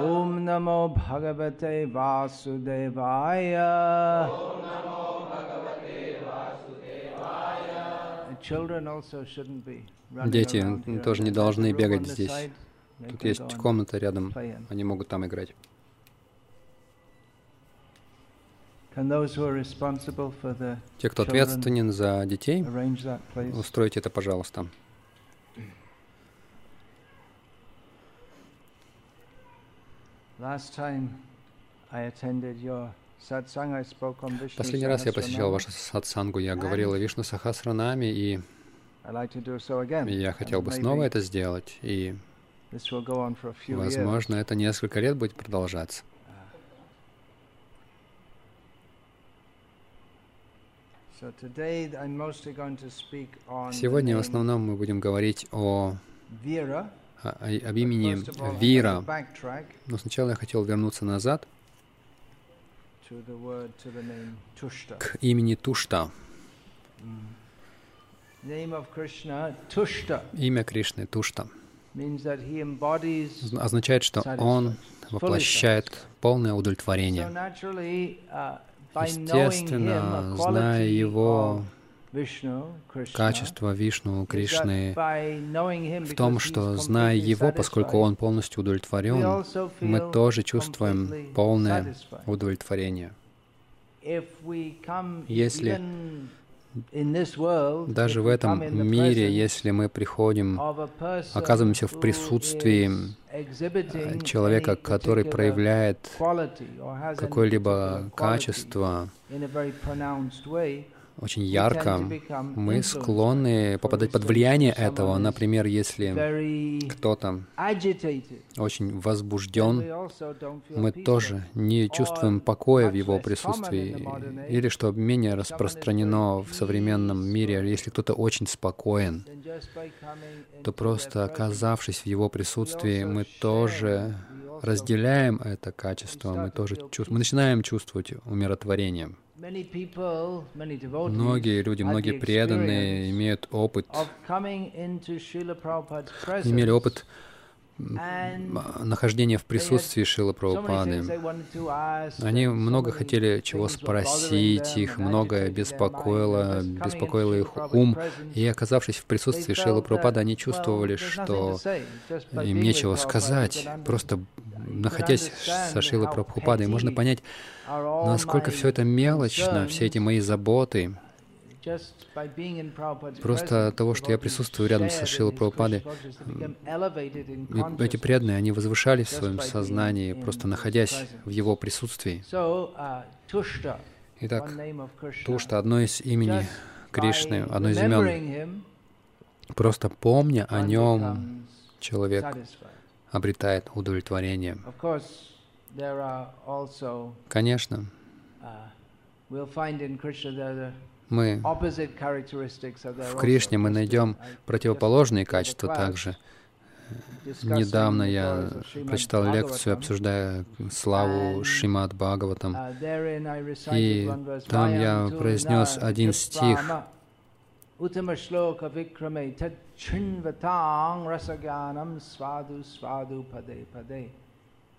Om Namo Bhagavate Vasudevaya. Children also shouldn't be running Дети тоже не должны бегать здесь. They Тут есть комната рядом, они могут там играть. Те, кто ответственен за детей, устройте это, пожалуйста. Последний раз я посещал вашу сатсангу, я говорил о Вишну Сахасранаме, и я хотел бы снова это сделать, и, Возможно, это несколько лет будет продолжаться. Сегодня в основном мы будем говорить о, о- об имени Вира. Но сначала я хотел вернуться назад к имени Тушта. Tushta, Имя Кришны Тушта означает, что он воплощает полное удовлетворение. uh, Естественно, зная его качество Вишну, Кришны, в том, что, зная его, поскольку он полностью удовлетворен, мы тоже чувствуем полное удовлетворение. Если Даже в этом мире, если мы приходим оказываемся в присутствии э, человека, который проявляет какое-либо качество очень ярко, мы склонны попадать под влияние этого. Например, если кто-то очень возбужден, мы тоже не чувствуем покоя в его присутствии, или что менее распространено в современном мире, если кто-то очень спокоен, то просто оказавшись в его присутствии, мы тоже разделяем это качество, мы тоже чувствуем, мы начинаем чувствовать умиротворение. Многие люди, многие преданные имеют опыт, имели опыт and м, нахождения в присутствии things Прабхупады. Они много хотели чего спросить, их многое беспокоило, беспокоило их ум. И оказавшись в присутствии that, Прабхупады, они чувствовали, что им нечего сказать. Просто находясь со Шилой Прабхупадой, можно понять, насколько все это мелочно, все эти мои заботы. Просто от того, что я присутствую рядом со Шилой Прабхупадой, эти преданные, они возвышались в своем сознании, просто находясь в его присутствии. Uh, Итак, то, что одно из имени Кришны, одно из имен, просто помня о нем, человек обретает удовлетворение. Конечно, uh, мы в Кришне мы uh, найдем противоположные качества также. Недавно я прочитал лекцию, обсуждая славу Шримад Бхагаватам. Uh, И там я произнес один стих. Uttama shloka vikrame tad chinvatang rasaganam svadu svadu pade pade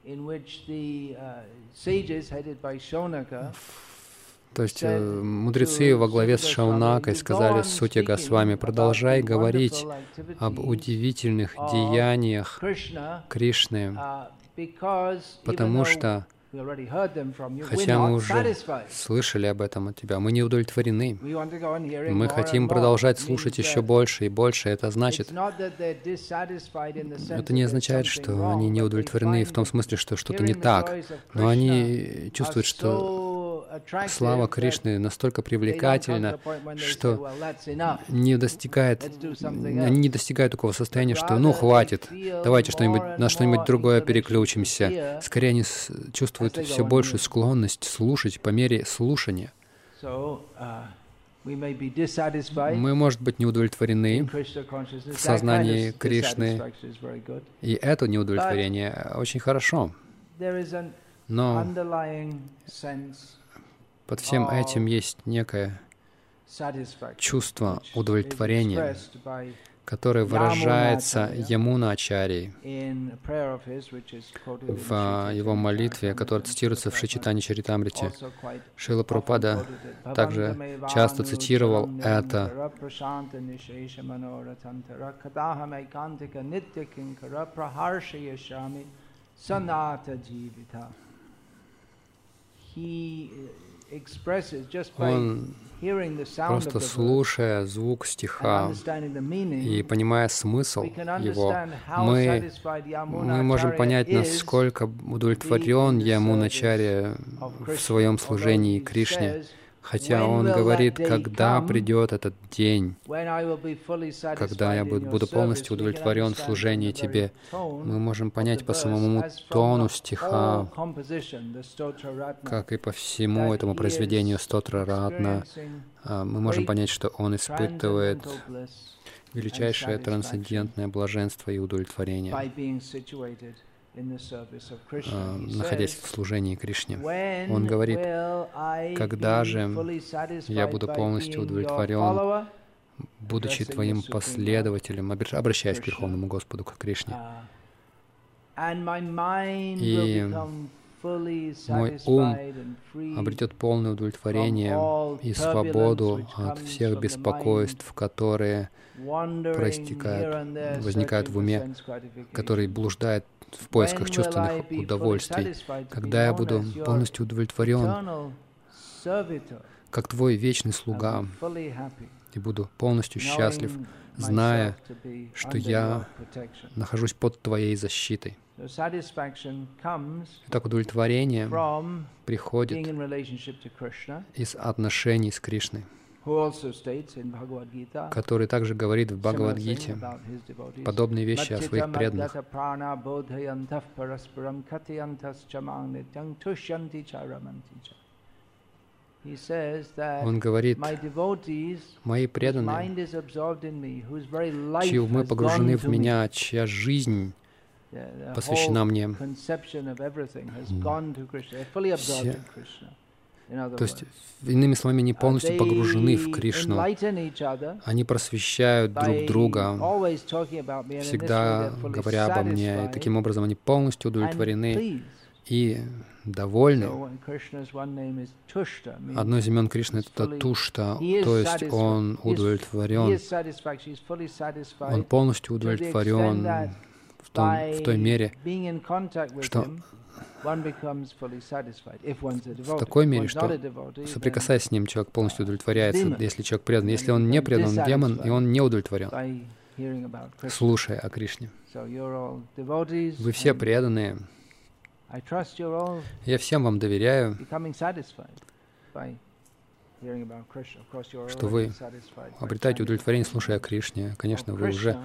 in which the uh, sages headed by Shonaka То есть э, мудрецы во главе с Шаунакой сказали Сути Госвами, продолжай говорить об удивительных деяниях Krishna, Кришны, because потому что, хотя мы уже слышали об этом от тебя, мы не удовлетворены. Мы хотим продолжать слушать еще больше и больше. Это значит, это не означает, что они не удовлетворены в том смысле, что что-то не так. Но они чувствуют, что слава Кришны настолько привлекательна, что "Well, that's enough. не достигает, они не else." достигают такого состояния, что ну хватит, давайте что-нибудь на что-нибудь другое переключимся. Скорее они чувствуют все большую склонность слушать по мере слушания. Мы, может быть, не удовлетворены, в сознании Кришны. и это неудовлетворение очень хорошо. Но под всем этим есть некое чувство удовлетворения, которое выражается Ямуна Ачарьей в а, его молитве, которая цитируется в Шичитане Чаритамрите. Шила Прабхупада также часто цитировал это. Он Просто слушая звук стиха и понимая смысл его, мы, мы можем понять, насколько удовлетворен Ямуначарья в своем служении Кришне. Хотя он говорит, когда придет этот день, когда я буду полностью удовлетворен в служении Тебе, мы можем понять по самому тону стиха, как и по всему этому произведению Стотра Радна, а, мы можем понять, что он испытывает величайшее трансцендентное блаженство и удовлетворение находясь в служении Кришне. Он говорит, когда же я буду полностью удовлетворен, будучи Твоим последователем, обращаясь к Верховному Господу, к Кришне. И мой ум обретет полное удовлетворение и свободу от всех беспокойств, которые проистекают, возникают в уме, которые блуждают в поисках чувственных удовольствий, когда я буду полностью удовлетворен, как Твой вечный слуга, и буду полностью счастлив, зная, что я нахожусь под Твоей защитой. Так удовлетворение приходит из отношений с Кришной который также говорит в Бхагавадгите подобные вещи о своих преданных. Он говорит, «Мои преданные, чьи умы погружены в меня, чья жизнь посвящена мне, все, то есть, иными словами, они полностью погружены в Кришну. Они просвещают друг друга, всегда говоря обо мне. И таким образом они полностью удовлетворены и довольны. Одно из имен Кришны — это Тушта, то есть он удовлетворен. Он полностью удовлетворен в, том, в той мере, что в такой мере, что соприкасаясь с ним, человек полностью удовлетворяется, если человек предан. Если он не предан, он демон, и он не удовлетворен, слушая о Кришне. Вы все преданные. Я всем вам доверяю, что вы обретаете удовлетворение, слушая о Кришне. Конечно, вы уже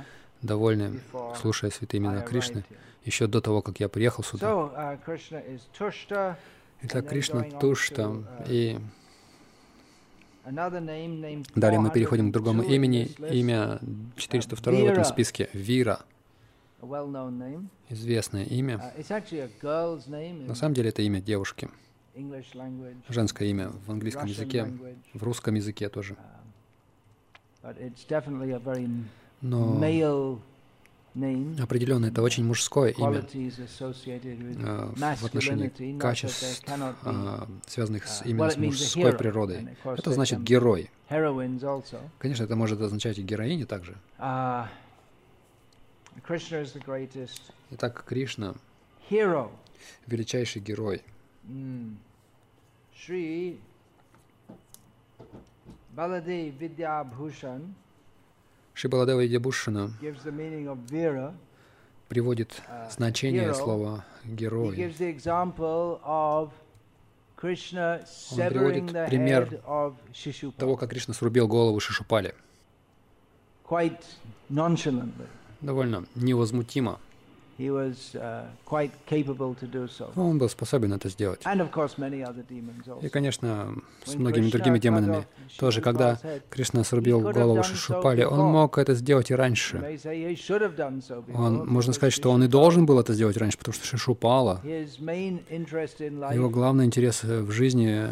довольны, слушая святые имена Кришны, еще до того, как я приехал сюда. Uh, Итак, Кришна Тушта, uh, и далее мы переходим к другому имени, имя 402 в этом списке, Вира. Известное имя. Uh, На самом деле это имя девушки. Женское имя в английском языке, в русском языке тоже. Но определенно это очень мужское имя э, в отношении качеств, э, связанных с, именно с мужской природой. Это значит герой. Конечно, это может означать и героини также. Uh, Итак, Кришна — величайший герой. Шри Баладев Видябхушан Шибаладева Идябушина приводит uh, значение слова «герой». Он приводит пример того, как Кришна срубил голову Шишупали. Довольно невозмутимо. Uh, Он был способен это сделать. И, конечно, с многими другими демонами тоже. Когда Кришна срубил голову Шишупали, он мог это сделать и раньше. Он, можно сказать, что он и должен был это сделать раньше, потому что Шишупала, его главный интерес в жизни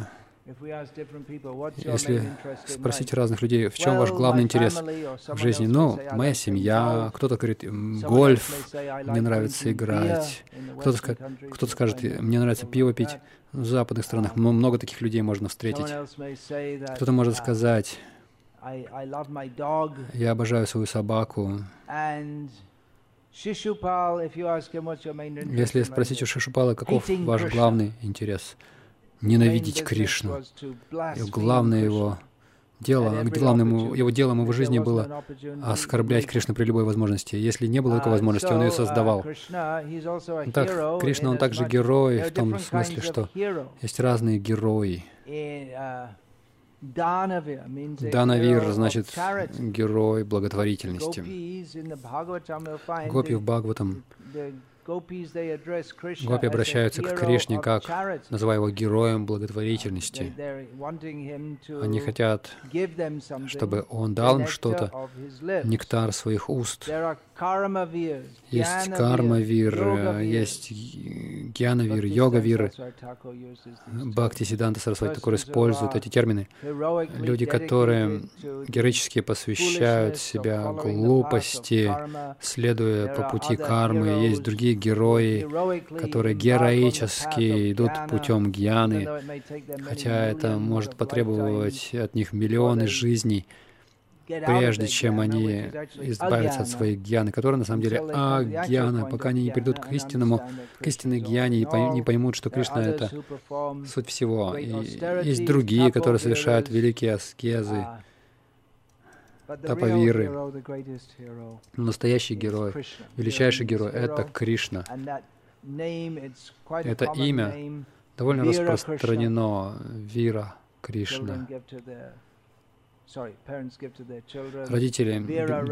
если спросить разных людей, в чем ваш главный интерес в жизни, ну, моя семья, кто-то говорит, гольф, мне нравится играть, кто-то кто скажет, мне нравится пиво пить. В западных странах. Много таких людей можно встретить. Кто-то может сказать, я обожаю свою собаку. Если спросить у Шишупала, каков ваш главный интерес, ненавидеть Кришну. И главное его дело, главным его делом его жизни было оскорблять Кришну при любой возможности. Если не было такой возможности, он ее создавал. Так, Кришна, он также герой в том смысле, что есть разные герои. Данавир значит герой благотворительности. Гопи в Бхагаватам Гопи обращаются к Кришне как, называя его героем благотворительности. Они хотят, чтобы он дал им что-то, нектар своих уст. Есть кармавир, есть гьянавир, йогавир. Бхакти Сиданта Сарасвати Такур используют эти термины. Люди, которые героически посвящают себя глупости, следуя по пути кармы. Есть другие герои, которые героически идут путем гьяны, хотя это может потребовать от них миллионы жизней прежде чем они избавятся от своей гьяны, которая на самом деле агьяна, пока они не придут к истинному, к истинной гьяне и не поймут, что Кришна — это суть всего. И есть другие, которые совершают великие аскезы, тапавиры. Настоящий герой, величайший герой — это Кришна. Это имя довольно распространено, Вира Кришна. Родители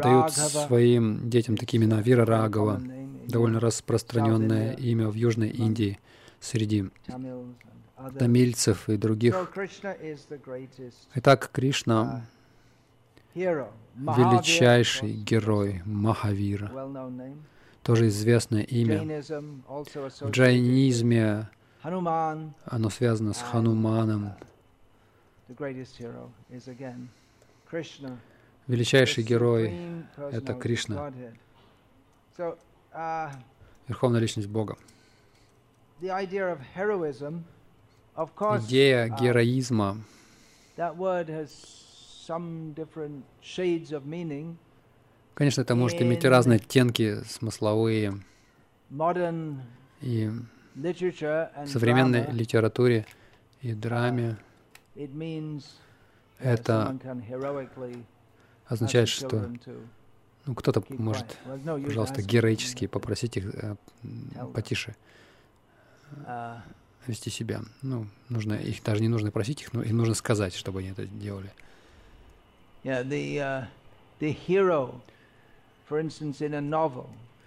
дают своим детям такие имена. Вира Рагова, довольно распространенное имя в Южной Индии. Среди тамильцев и других. Итак, Кришна uh, величайший герой Махавира, тоже известное имя. В джайнизме оно связано с Хануманом, Величайший герой — это Кришна, uh, Верховная Личность Бога. Идея uh, героизма. Конечно, это может иметь разные оттенки смысловые. И в современной литературе и драме это означает, что ну, кто-то может, пожалуйста, героически попросить их э, потише uh, вести себя. Ну, нужно, их даже не нужно просить их, но им нужно сказать, чтобы они это делали. Uh,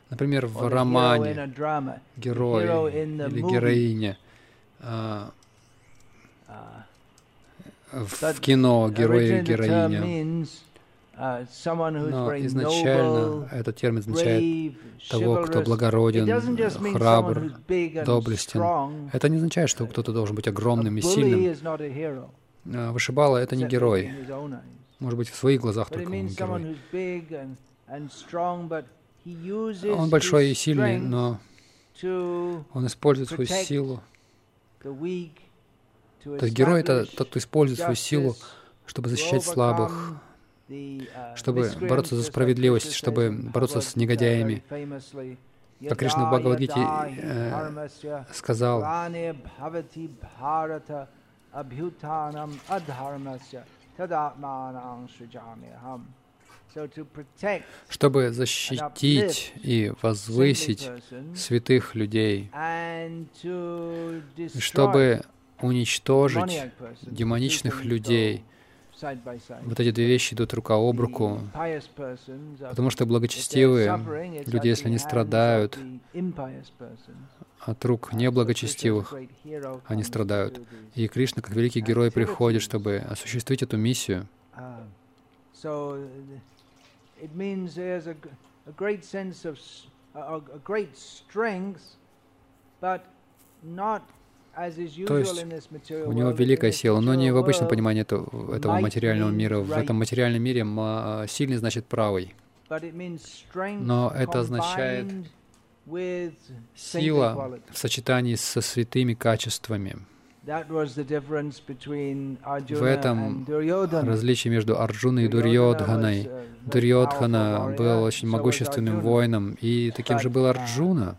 Например, в романе герой или героиня uh, в кино герой и героиня. Uh, Но изначально этот термин означает того, кто благороден, храбр, доблестен. Это не означает, что кто-то должен быть огромным и сильным. А, Вышибала — это не герой. Может быть, в своих глазах только он герой. Он большой и сильный, но он использует свою силу то есть герой — это тот, кто использует свою силу, чтобы защищать слабых, чтобы бороться за справедливость, чтобы бороться с негодяями. Как Кришна в Бхагавадгите э, сказал, чтобы защитить и возвысить святых людей, чтобы уничтожить демоничных людей, Вот эти две вещи идут рука об руку, потому что благочестивые люди, если они страдают от рук неблагочестивых, они страдают. И Кришна, как великий герой, приходит, чтобы осуществить эту миссию. То есть у него великая сила, но не в обычном понимании этого, этого материального мира. В этом материальном мире сильный значит правый. Но это означает сила в сочетании со святыми качествами. В этом различие между Арджуной и Дурьодханой. Uh, Дурьодхана был очень могущественным воином, и таким же был uh, Арджуна.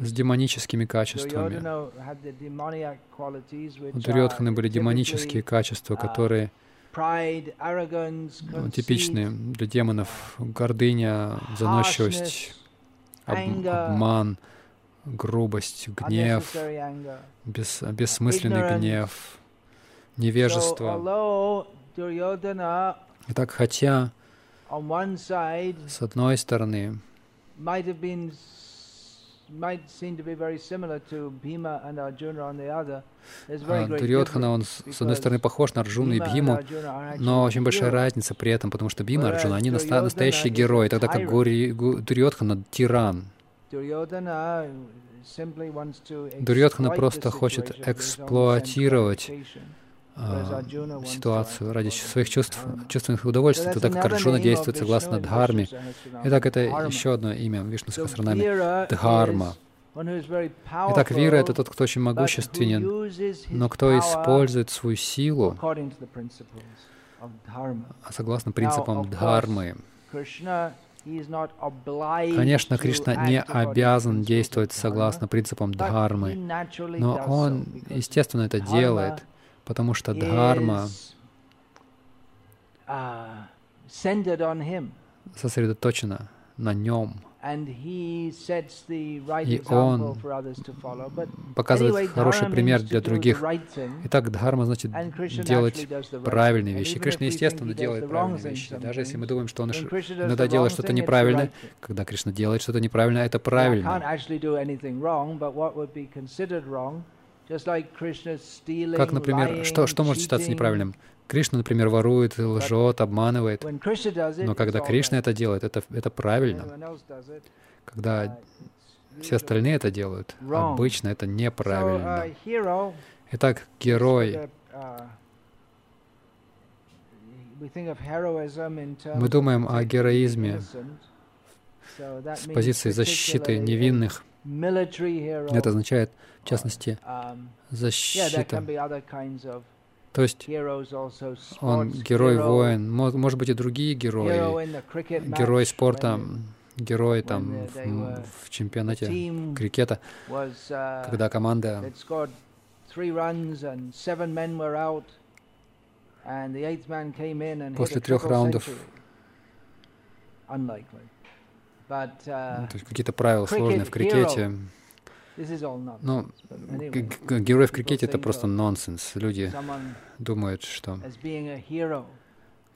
с демоническими качествами. У Дурьодханы были демонические качества, uh, которые ну, типичные для демонов. Гордыня, заносчивость, об, обман, грубость, гнев, бес, бессмысленный гнев, невежество. Итак, хотя с одной стороны Дурьодхана, он с одной стороны похож на Арджуну и Бхиму, но очень большая разница при этом, потому что Бхима и Арджуна, они настоящие герои, тогда как Дурьодхана — тиран. Дурьодхана просто хочет эксплуатировать а, ситуацию ради своих чувств, чувственных удовольствий, тогда как Арджуна действует согласно Дхарме. Итак, это еще одно имя Вишну Сахасранами — Дхарма. Итак, вира — это тот, кто очень могущественен, но кто использует свою силу согласно принципам Дхармы. Конечно, Кришна не обязан действовать согласно принципам Дхармы, но он, естественно, это делает — потому что дхарма uh, сосредоточена на нем. И он показывает хороший пример для других. Итак, дхарма значит делать правильные вещи. Кришна, естественно, делает правильные вещи. Даже если мы думаем, что он иногда делает что-то неправильное, когда Кришна делает что-то неправильное, это правильно. Как, например, что, что может считаться неправильным? Кришна, например, ворует, лжет, обманывает. Но когда Кришна это делает, это, это правильно. Когда uh, все остальные это делают, обычно это неправильно. Uh, Итак, герой. Uh, Мы думаем о героизме с позиции защиты невинных. Это означает, в частности, um, защита. То есть он герой-воин, может быть и другие герои, герой спорта, герой там в, в чемпионате крикета, uh, когда команда после трех раундов. Uh, то есть какие-то правила сложные в крикете. Ну, герой в крикете — это просто нонсенс. Люди думают, что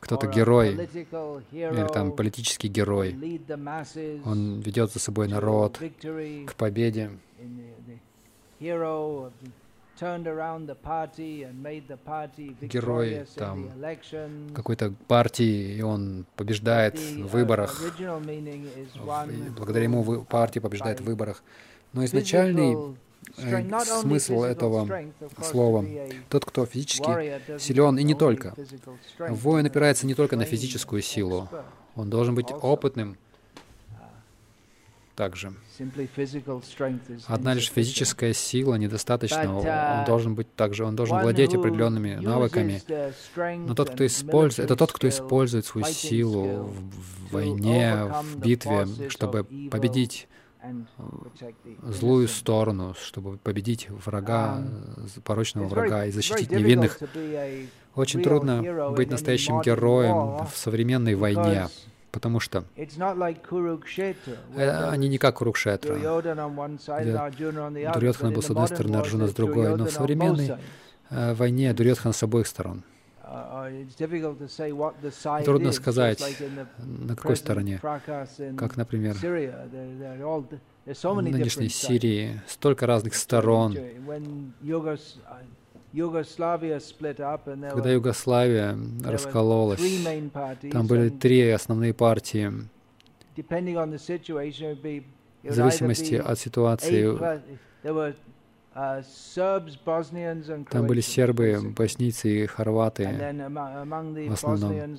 кто-то герой или там политический герой. Он ведет за собой народ к победе герой там какой-то партии, и он побеждает в uh, выборах. Благодаря ему партия побеждает в выборах. Но изначальный э, смысл этого слова — тот, кто физически силен, и не только. Воин опирается не только на физическую силу. Он должен быть опытным, также. Одна лишь физическая сила недостаточно. Он uh, должен быть также, он должен владеть определенными навыками. Но тот, кто использует, это тот, кто использует свою силу в войне, в битве, чтобы победить злую сторону, чтобы победить врага, um, порочного врага и защитить невинных. Очень трудно быть настоящим героем в современной войне, потому что э, они не как Курукшетра. Дурьотхан был с одной стороны, Арджуна с другой, но в современной э, войне Дурьотхан с обоих сторон. Uh, uh, Трудно сказать, на какой стороне. Как, например, в нынешней Сирии столько разных сторон. Когда Югославия раскололась, там были три основные партии. В зависимости от ситуации, там были сербы, боснийцы и хорваты в основном.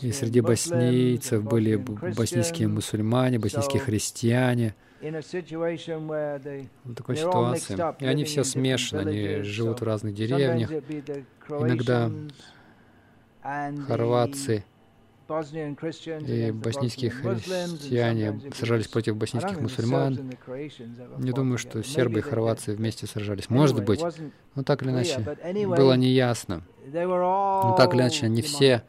И среди боснийцев были боснийские муссульмане, боснийские христиане — в такой ситуации. И они все смешаны, они живут в разных деревнях. Иногда хорватцы и боснийские христиане сражались против боснийских мусульман. Не думаю, что сербы и хорватцы вместе сражались. Может быть, но так или иначе, было неясно. Но так или иначе, они все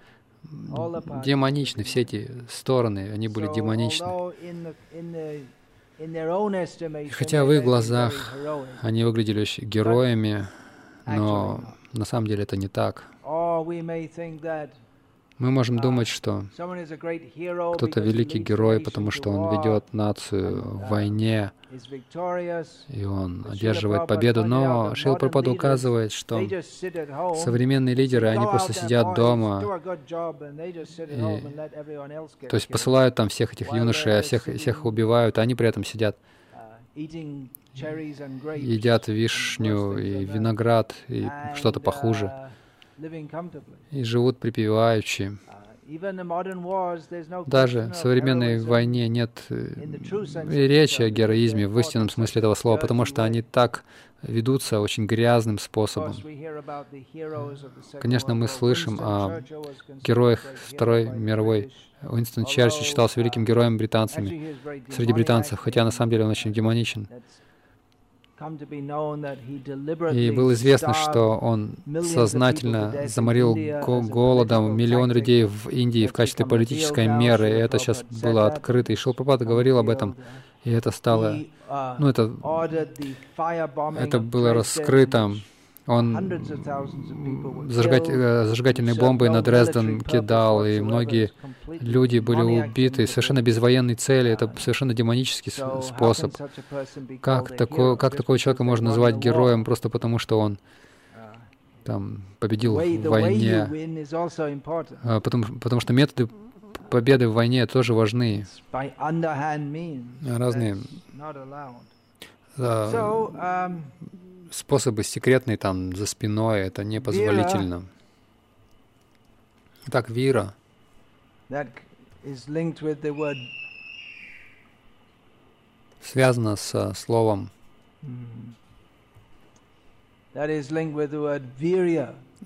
демоничны, все эти стороны, они были демоничны. И хотя в их глазах они выглядели героями, но на самом деле это не так. Мы можем uh, думать, что кто-то великий герой, потому что он ведет нацию в uh, войне, и он одерживает победу. Но Шил Прабхупада указывает, что современные лидеры, они просто сидят дома, и, то есть посылают там всех этих юношей, а всех, всех убивают, а они при этом сидят uh, едят вишню и виноград и что-то похуже и живут припеваючи. Даже в современной войне нет э, речи о героизме в истинном смысле этого слова, потому что они так ведутся очень грязным способом. Конечно, мы слышим о героях Второй мировой. Уинстон Черчилль считался великим героем британцами, среди британцев, хотя на самом деле он очень демоничен. И было известно, что он сознательно заморил голодом миллион людей в Индии в качестве политической меры. И это сейчас было открыто. И Шилпрапада говорил об этом. И это стало... Uh, ну, это, это было раскрыто он зажигать, э, зажигательные бомбы на Дрезден кидал, и многие люди были убиты совершенно без военной цели. Это совершенно демонический способ. Как, такой, как такого человека можно назвать героем просто потому, что он там победил в войне? А, потому, потому что методы победы в войне тоже важны. Разные способы секретные там за спиной, это непозволительно. Так, вира. Связано со словом.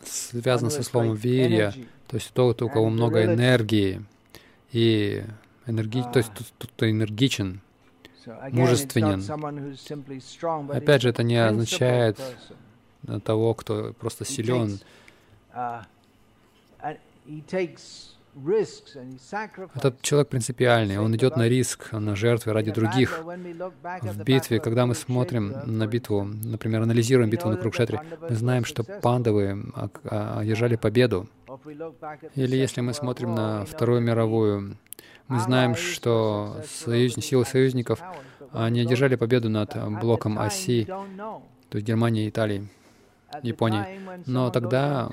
Связано со словом вирья, то есть тот, у кого много энергии и энерги, то есть тот, кто энергичен, мужественен. Опять же, это не означает того, кто просто силен. Uh, Этот человек принципиальный, он идет на риск, на жертвы ради других. В битве, когда мы смотрим на битву, например, анализируем битву на Крукшетре, мы знаем, что пандавы одержали победу. Или если мы смотрим на Вторую мировую, мы знаем, что союз... силы союзников они одержали победу над блоком оси, то есть Германии и Италии. Японии. Но тогда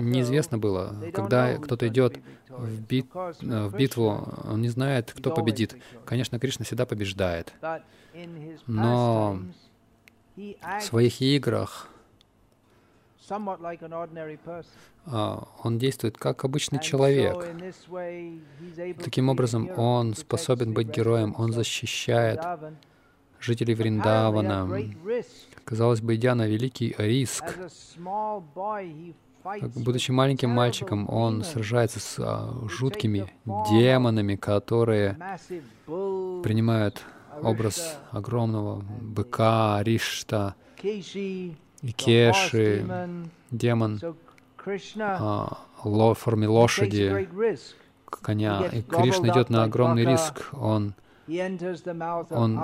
неизвестно было, когда кто-то идет в, бит, в битву, он не знает, кто победит. Конечно, Кришна всегда побеждает. Но в своих играх а, он действует как обычный человек. Таким образом, он способен быть героем, он защищает жителей Вриндавана. Казалось бы, идя на великий риск, будучи маленьким мальчиком, он сражается с а, жуткими демонами, которые принимают образ огромного быка, Ришта, Икеши, демон. а, ло, в форме лошади, коня. И Кришна идет на огромный риск. Он, он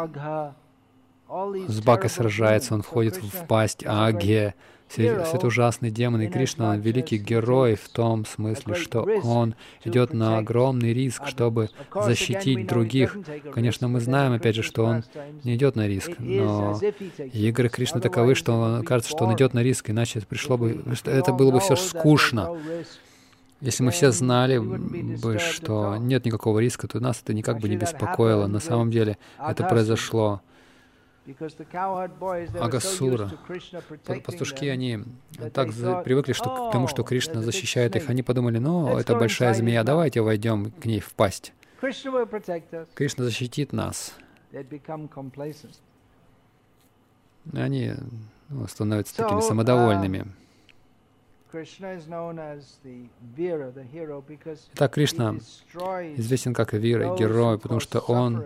с Бакой сражается, он входит в пасть Агье, все, все это ужасные демоны. И Кришна, он великий герой в том смысле, что он идет на огромный риск, чтобы защитить других. Конечно, мы знаем, опять же, что он не идет на риск, но игры Кришны таковы, что он, кажется, что он идет на риск, иначе это пришло бы, это было бы все скучно. Если мы все знали бы, что нет никакого риска, то нас это никак бы не беспокоило. На самом деле это произошло. Агасура, пастушки, они так привыкли что, к тому, что Кришна защищает их. Они подумали, ну, это большая змея, давайте войдем к ней в пасть. Кришна защитит нас. Они ну, становятся такими самодовольными. Итак, Кришна известен как Вира, герой, потому что он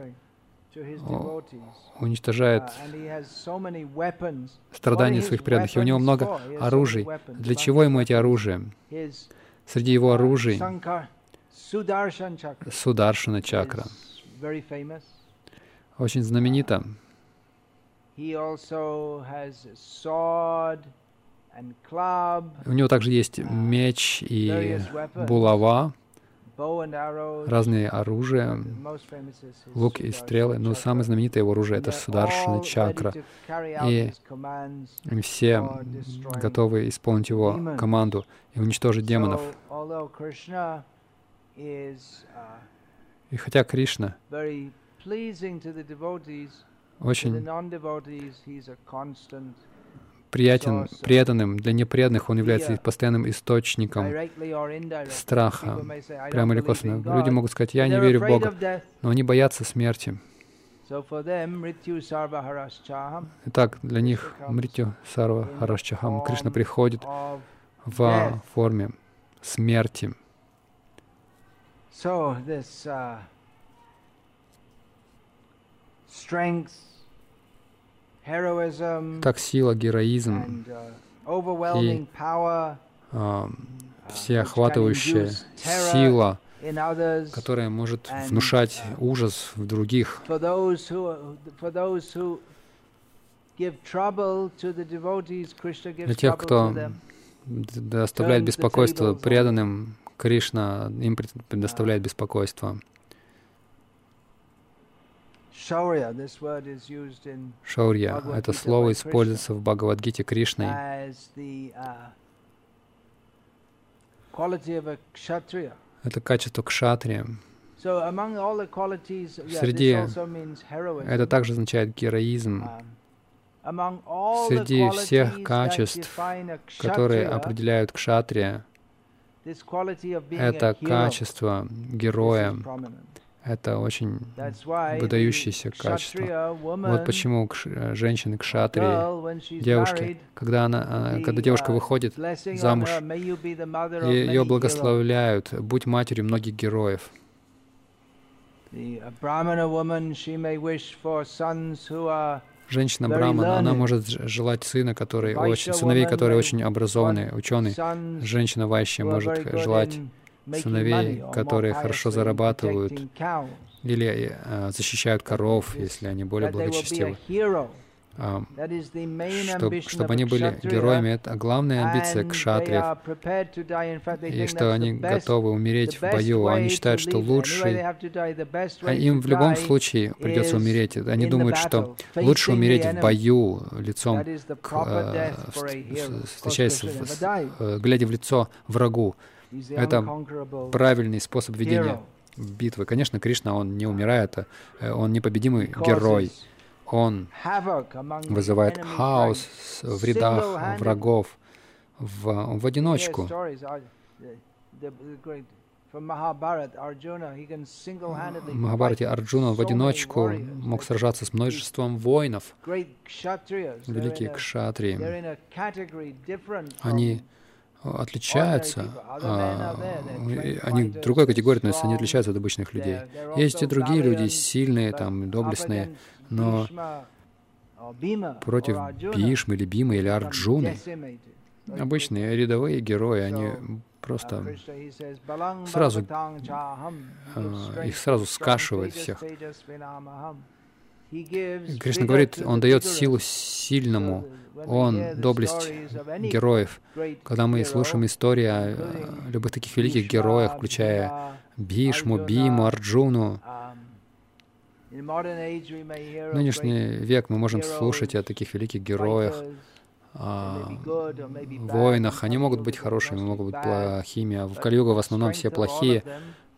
уничтожает uh, страдания своих преданных. И у него много оружий. Для чего ему эти оружия? Среди его uh, оружий Сударшана чакра. Очень знаменита. У него также есть uh, меч и булава разные оружия, лук и стрелы, но самое знаменитое его оружие — это Сударшина чакра. И все готовы исполнить его команду и уничтожить демонов. И хотя Кришна очень приятен преданным, для непреданных он является постоянным источником страха, прямо или косвенно. Люди могут сказать, я не верю в Бога, но они боятся смерти. Итак, для них Мритю Сарва Харашчахам Кришна приходит в форме смерти. strength так сила, героизм uh, и а, всеохватывающая сила, которая может внушать uh, ужас в других. Для тех, кто доставляет беспокойство преданным, Кришна им предоставляет беспокойство. Шаурья, это слово используется в Бхагавадгите Кришной. uh, это качество кшатрия. Среди это также означает героизм. Um, Среди всех качеств, которые определяют кшатрия, это качество героя, это очень выдающееся качество. Вот почему э, женщины кшатри, девушки, когда, она, когда девушка uh, выходит замуж, ее благословляют, будь матерью многих героев. Женщина Брамана, она может желать сына, который очень, сыновей, которые очень образованные, ученые. Женщина Вайщи может желать сыновей, которые хорошо зарабатывают, или э, защищают коров, если они более благочестивы. Чтобы, чтобы они были героями, это главная амбиция кшатриев, и что они готовы умереть в бою. Они считают, что лучший... А им в любом случае придется умереть. Они думают, что лучше умереть в бою, лицом, к, э, встречаясь, э, глядя в лицо врагу, это правильный способ ведения битвы. Конечно, Кришна, он не умирает, э, он непобедимый герой. Он вызывает хаос в рядах врагов, в, в одиночку. В Махабарате Арджуна в одиночку мог сражаться с множеством воинов. Великие кшатрии. Они отличаются, а, они другой категории, но они отличаются от обычных людей. Есть и другие люди, сильные, там, доблестные, но против Бишмы или Бимы или Арджуны обычные рядовые герои, они просто сразу, э, их сразу скашивает всех. Кришна говорит, Он дает силу сильному, Он — доблесть героев. Когда мы слушаем истории о любых таких великих героях, включая Бишму, Биму, Арджуну, в нынешний век мы можем слушать о таких великих героях, о воинах. Они могут быть хорошими, могут быть плохими. А в Кали-юга в основном все плохие.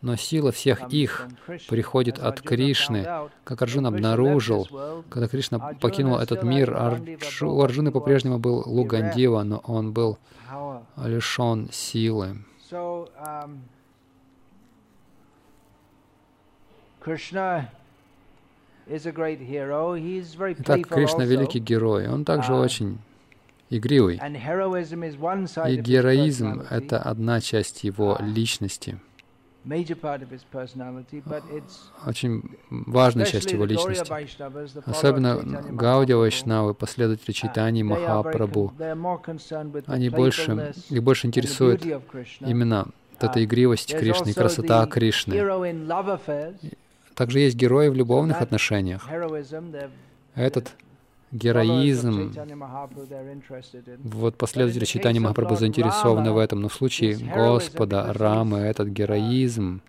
Но сила всех их приходит от Кришны. Как Арджун обнаружил, когда Кришна покинул этот мир, Арджу, у Арджуны по-прежнему был Лугандива, но он был лишен силы. Итак, Кришна — великий герой. Он также очень игривый. И героизм — это одна часть его личности. Очень важная часть его личности. Особенно Гаудия Вайшнавы, последователи читаний Махапрабху, они больше, их больше интересует именно вот эта игривость Кришны, красота Кришны. Также есть герои в любовных отношениях. Этот героизм, вот последователи читания Махапрабху заинтересованы в этом, но в случае Господа, Рамы, этот героизм,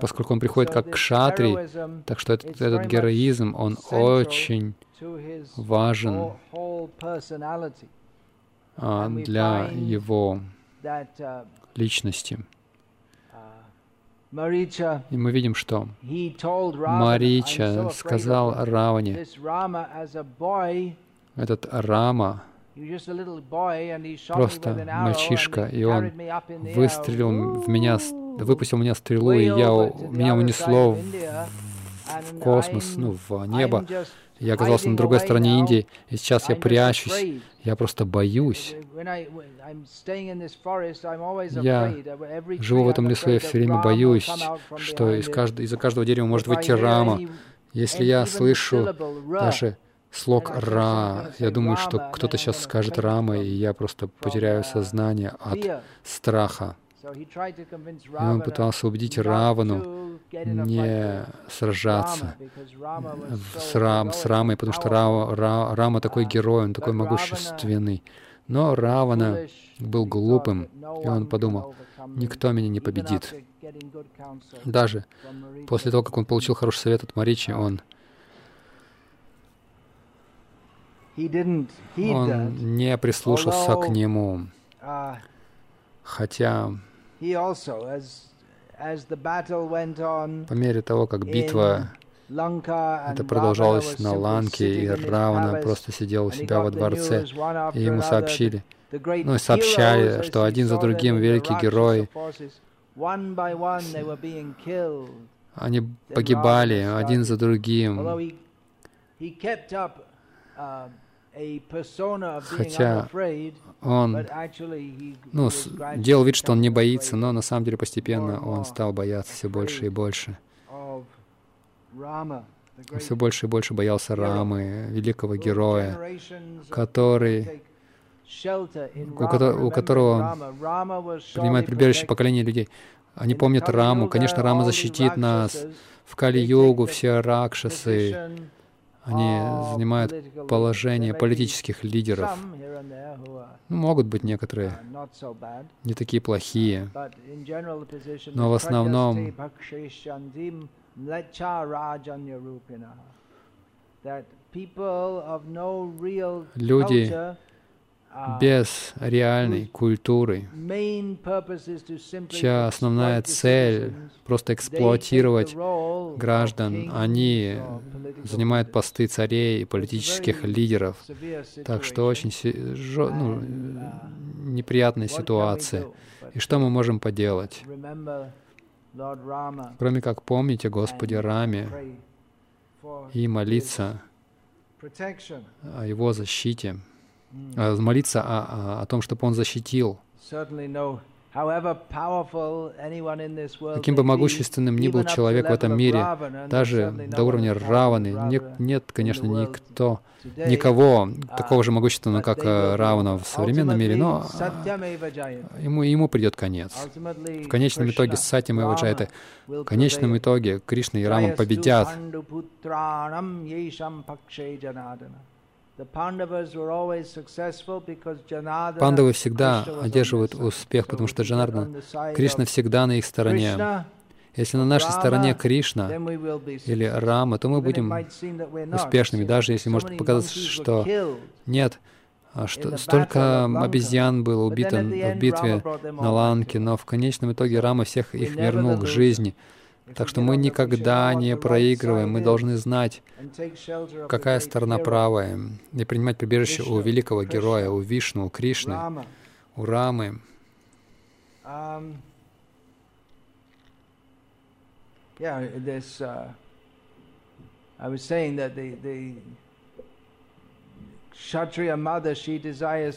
поскольку он приходит как кшатри, так что этот, этот героизм, он очень важен а, для его личности. И мы видим, что Марича сказал Раване, этот Рама, просто мальчишка, и он выстрелил в меня, выпустил меня стрелу, и я, меня унесло в, в космос, ну, в небо. Я оказался на другой стороне Индии, и сейчас я прячусь. Я просто боюсь. Я живу в этом лесу, я все время боюсь, что из каждого, из-за каждого дерева может выйти рама. Если я слышу даже слог «ра», я думаю, что кто-то сейчас скажет «рама», и я просто потеряю сознание от страха. И он пытался убедить Равану не сражаться с, Рам, с Рамой, потому что Рава, Ра, Рама такой герой, он такой могущественный. Но Равана был глупым, и он подумал, никто меня не победит. Даже после того, как он получил хороший совет от Маричи, он он не прислушался к нему, uh, хотя по мере того, как битва это продолжалось на Ланке, и Равана просто сидел у себя во дворце, и ему сообщили, ну и сообщали, что один за другим великие герои, они погибали один за другим. Хотя он ну, делал вид, что он не боится, но на самом деле постепенно он стал бояться все больше и больше. Все больше и больше боялся Рамы, великого героя, который, у, у которого принимает прибежище поколение людей. Они помнят Раму. Конечно, Рама защитит нас. В Кали-югу все ракшасы, они занимают положение политических лидеров. Ну, могут быть некоторые не такие плохие, но в основном люди без реальной культуры, чья основная цель просто эксплуатировать граждан, они занимают посты царей и политических лидеров. Так что очень ну, неприятная ситуация. И что мы можем поделать? Кроме как помнить о Господе Раме и молиться о Его защите, а, молиться о, о, о том, чтобы Он защитил. Каким бы могущественным ни был человек в этом мире, даже до уровня Раваны, нет, нет конечно, никто, никого такого же могущественного, как э, Равана в современном мире, но ему, ему придет конец. В конечном итоге Сатьям и Ваджайты, в конечном итоге Кришна и Рама победят. Пандавы всегда одерживают успех, потому что Джанардан, Кришна всегда на их стороне. Если на нашей стороне Кришна или Рама, то мы будем успешными, даже если может показаться, что нет, а что столько обезьян было убито в битве на Ланке, но в конечном итоге Рама всех их вернул к жизни. Так что мы никогда не проигрываем, мы должны знать, какая сторона правая, и принимать прибежище у великого героя, у Вишну, у Кришны, у Рамы.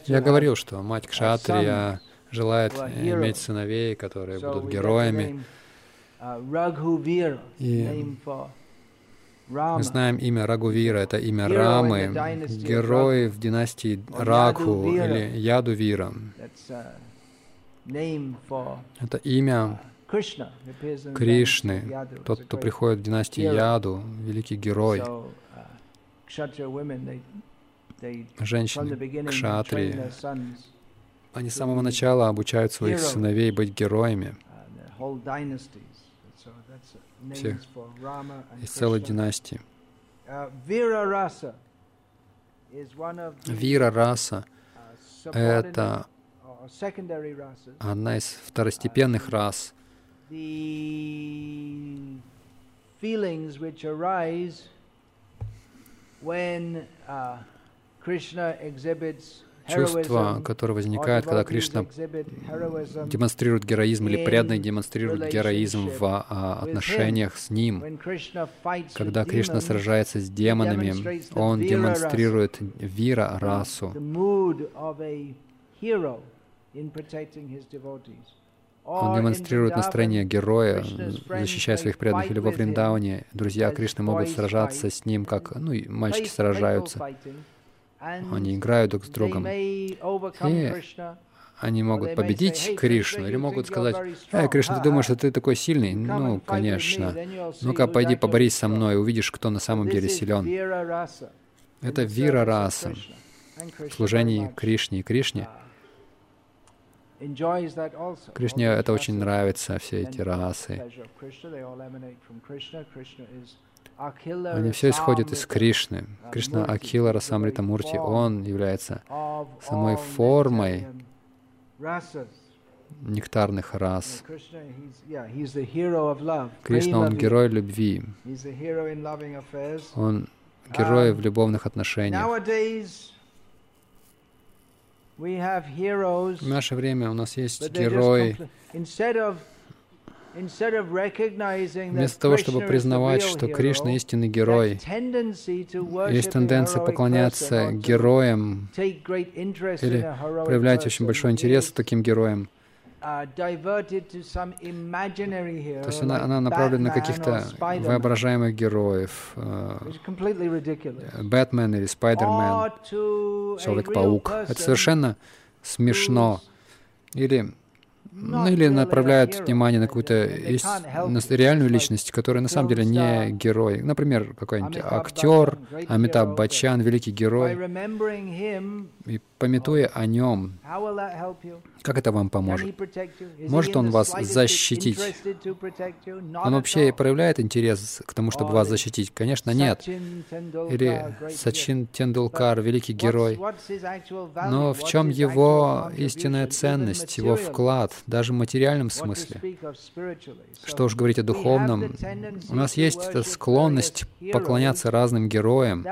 Я говорил, что мать Кшатрия желает иметь сыновей, которые будут героями, и мы знаем имя Рагувира, это имя Рамы, герой в династии Рагху или Ядувира. Это имя Кришны, тот, кто приходит в династию Яду, великий герой. Женщины, кшатрии, они с самого начала обучают своих сыновей быть героями всех из целой династии. Вира раса — это одна из второстепенных рас. When uh, Krishna exhibits чувство, которое возникает, когда Кришна демонстрирует героизм или преданный демонстрирует героизм в а, отношениях с Ним. Когда Кришна сражается с демонами, Он демонстрирует вира расу. Он демонстрирует настроение героя, защищая своих преданных или во Вриндауне. Друзья Кришны могут сражаться с ним, как ну, мальчики сражаются. Они играют друг с другом. И они могут победить Кришну или могут сказать, «Эй, Кришна, ты думаешь, что ты такой сильный?» Ну, конечно. Ну-ка, пойди поборись со мной, увидишь, кто на самом деле силен. Это вира раса в служении Кришне и Кришне. Кришне это очень нравится, все эти расы. Они все исходят из Кришны. Кришна Акила Расамрита Мурти, Он является самой формой нектарных рас. Кришна, Он герой любви. Он герой в любовных отношениях. В наше время у нас есть герой, Вместо того, чтобы признавать, что Кришна — истинный герой, есть тенденция поклоняться героям или проявлять очень большой интерес к таким героям. Uh, То есть она, она направлена на каких-то воображаемых героев. Бэтмен или Спайдермен, Человек-паук. Это совершенно смешно. Или ну или направляют внимание на какую-то реальную личность, которая на самом деле не герой. Например, какой-нибудь актер, Амитаб Баччан, великий герой. И пометуя о нем, как это вам поможет? Может он вас защитить? Он вообще проявляет интерес к тому, чтобы вас защитить? Конечно, нет. Или Сачин Тендулкар, великий герой. Но в чем его истинная ценность, его вклад, даже в материальном смысле? Что уж говорить о духовном, у нас есть эта склонность поклоняться разным героям.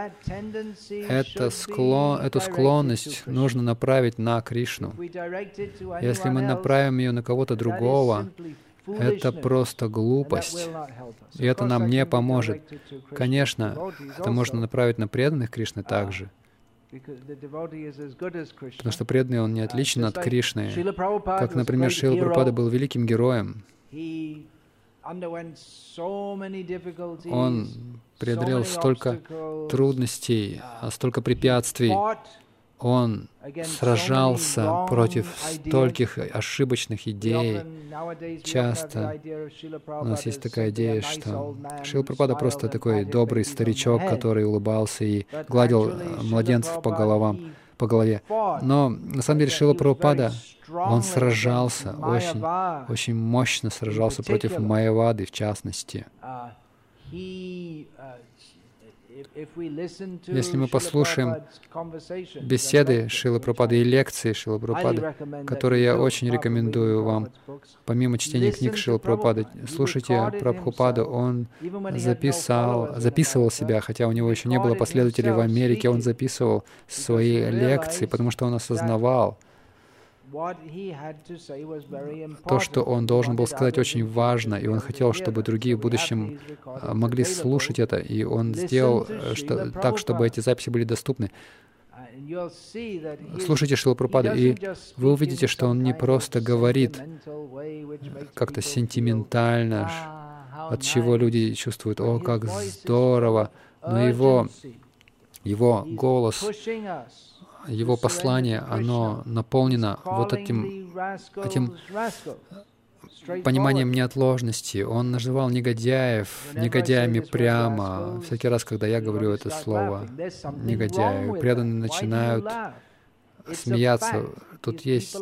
Это склон, эту склонность нужно направить на Кришну. Если мы направим ее на кого-то другого, это просто глупость, и это нам не поможет. Конечно, это можно направить на преданных Кришны также, потому что преданный, он не отличен от Кришны. Как, например, Шрила Прабхупада был великим героем. Он преодолел столько трудностей, столько препятствий, он сражался против стольких ошибочных идей. Часто у нас есть такая идея, что Шил Пропада просто такой добрый старичок, который улыбался и гладил младенцев по головам, по голове. Но на самом деле Шила Прабхупада, он сражался, очень, очень мощно сражался против Майявады в частности. Если мы послушаем беседы Шилы Пропады и лекции Шилы Пропады, которые я очень рекомендую вам, помимо чтения книг Шилы Пропады, слушайте Прабхупаду, он записал, записывал себя, хотя у него еще не было последователей в Америке, он записывал свои лекции, потому что он осознавал, то, что он должен был сказать, очень важно, и он хотел, чтобы другие в будущем а, могли слушать это, и он сделал э, что, так, чтобы эти записи были доступны. Слушайте Шилапрападу, и вы увидите, что он не просто говорит как-то сентиментально, от чего люди чувствуют, «О, как здорово!» Но его, его голос его послание, оно наполнено вот этим, этим пониманием неотложности. Он называл негодяев негодяями прямо. Всякий раз, когда я говорю это слово «негодяи», преданные начинают смеяться. Тут есть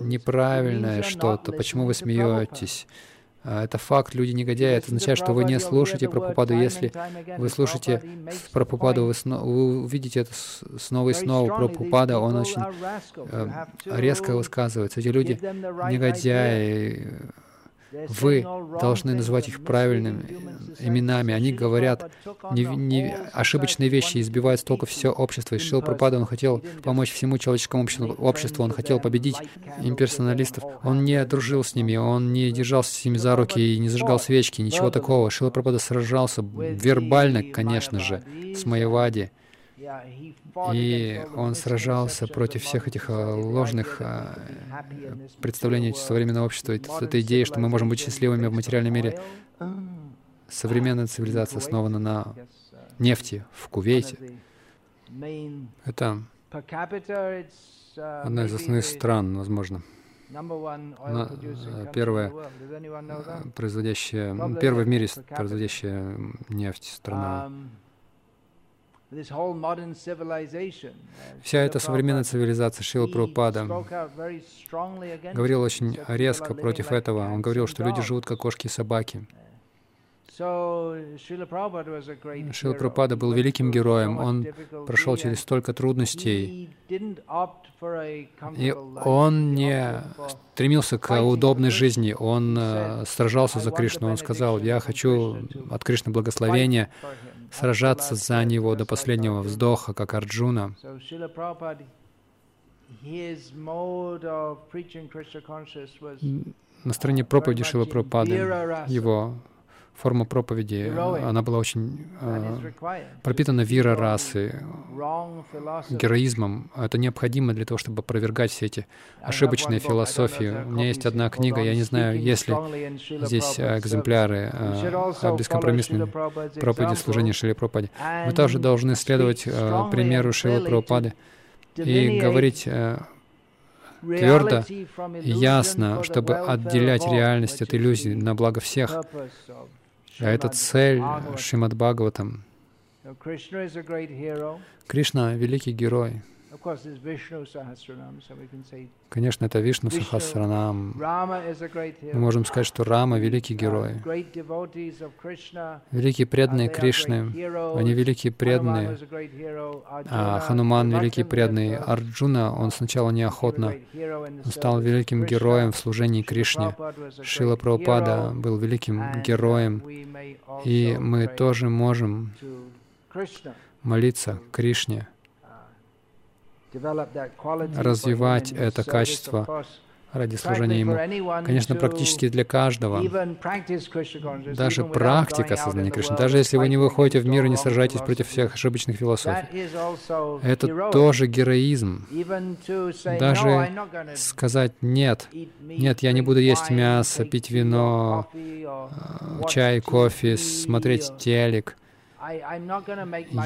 неправильное что-то. Почему вы смеетесь? А, это факт, люди негодяи. Это означает, что вы не слушаете Прабхупаду. Если вы слушаете Прабхупаду, вы, сно, вы увидите это снова и снова. Прабхупада, он очень э, резко высказывается. Эти люди негодяи, вы должны называть их правильными именами. Они говорят не, не ошибочные вещи, избивают столько все общество. И Шил Пропада, он хотел помочь всему человеческому обществу, он хотел победить имперсоналистов. Он не дружил с ними, он не держался с ними за руки и не зажигал свечки, ничего такого. Шил Пропада сражался вербально, конечно же, с Майявади. И он сражался против всех этих а, ложных а, представлений современного общества. И эта идея, что мы можем быть счастливыми в материальном мире. Современная цивилизация основана на нефти в Кувейте. Это одна из основных стран, возможно. На, первая производящая, первая в мире производящая нефть страна. Вся эта современная цивилизация Шила Прабхупада говорил очень резко против этого. Он говорил, что люди живут как кошки и собаки. Шила Прабхупада был великим героем. Он прошел через столько трудностей. И он не стремился к удобной жизни. Он э, сражался за Кришну. Он сказал, я хочу от Кришны благословения сражаться за него до последнего вздоха, как Арджуна. На стороне проповеди Шила Прабхупады его форма проповеди, она была очень э, пропитана вира расы, героизмом. Это необходимо для того, чтобы опровергать все эти ошибочные философии. У меня есть одна книга, я не знаю, есть ли здесь экземпляры э, о бескомпромиссной проповеди служения Шили Пропаде. Мы также должны следовать э, примеру Шилы Прабхупады и говорить э, твердо и ясно, чтобы отделять реальность от иллюзий на благо всех. А это цель Шримад Бхагаватам. Кришна — великий герой. Конечно, это Вишну Сахасранам. Мы можем сказать, что Рама — великий герой. Великие преданные Кришны, они великие преданные. А Хануман — великий преданный. Арджуна, он сначала неохотно он стал великим героем в служении Кришне. Шила Прабхупада был великим героем, и мы тоже можем молиться Кришне, развивать это качество ради служения Ему. Конечно, практически для каждого. Даже практика сознания Кришны. Даже если вы не выходите в мир и не сражаетесь против всех ошибочных философий. Это тоже героизм. Даже сказать «нет», «нет, я не буду есть мясо, пить вино, чай, кофе, смотреть телек»,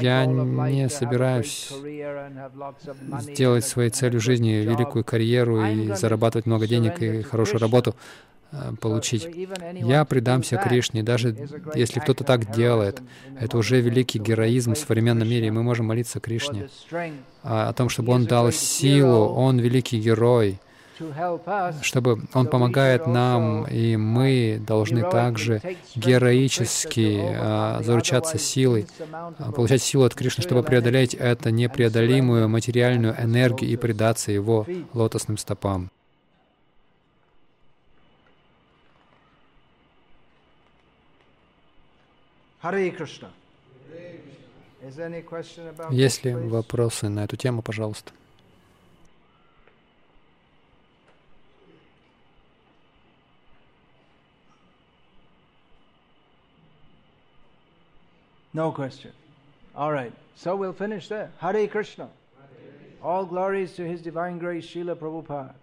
я не собираюсь сделать своей целью жизни великую карьеру и зарабатывать много денег и хорошую работу э, получить. Я предамся Кришне, даже если кто-то так делает. Это уже великий героизм в современном мире, и мы можем молиться Кришне. о том, чтобы Он дал силу, Он великий герой, чтобы Он помогает нам, и мы должны также героически а, заручаться силой, а, получать силу от Кришны, чтобы преодолеть эту непреодолимую материальную энергию и предаться Его лотосным стопам. Есть ли вопросы на эту тему, пожалуйста? No question. All right. So we'll finish there. Hare Krishna. All glories to His Divine Grace, Srila Prabhupada.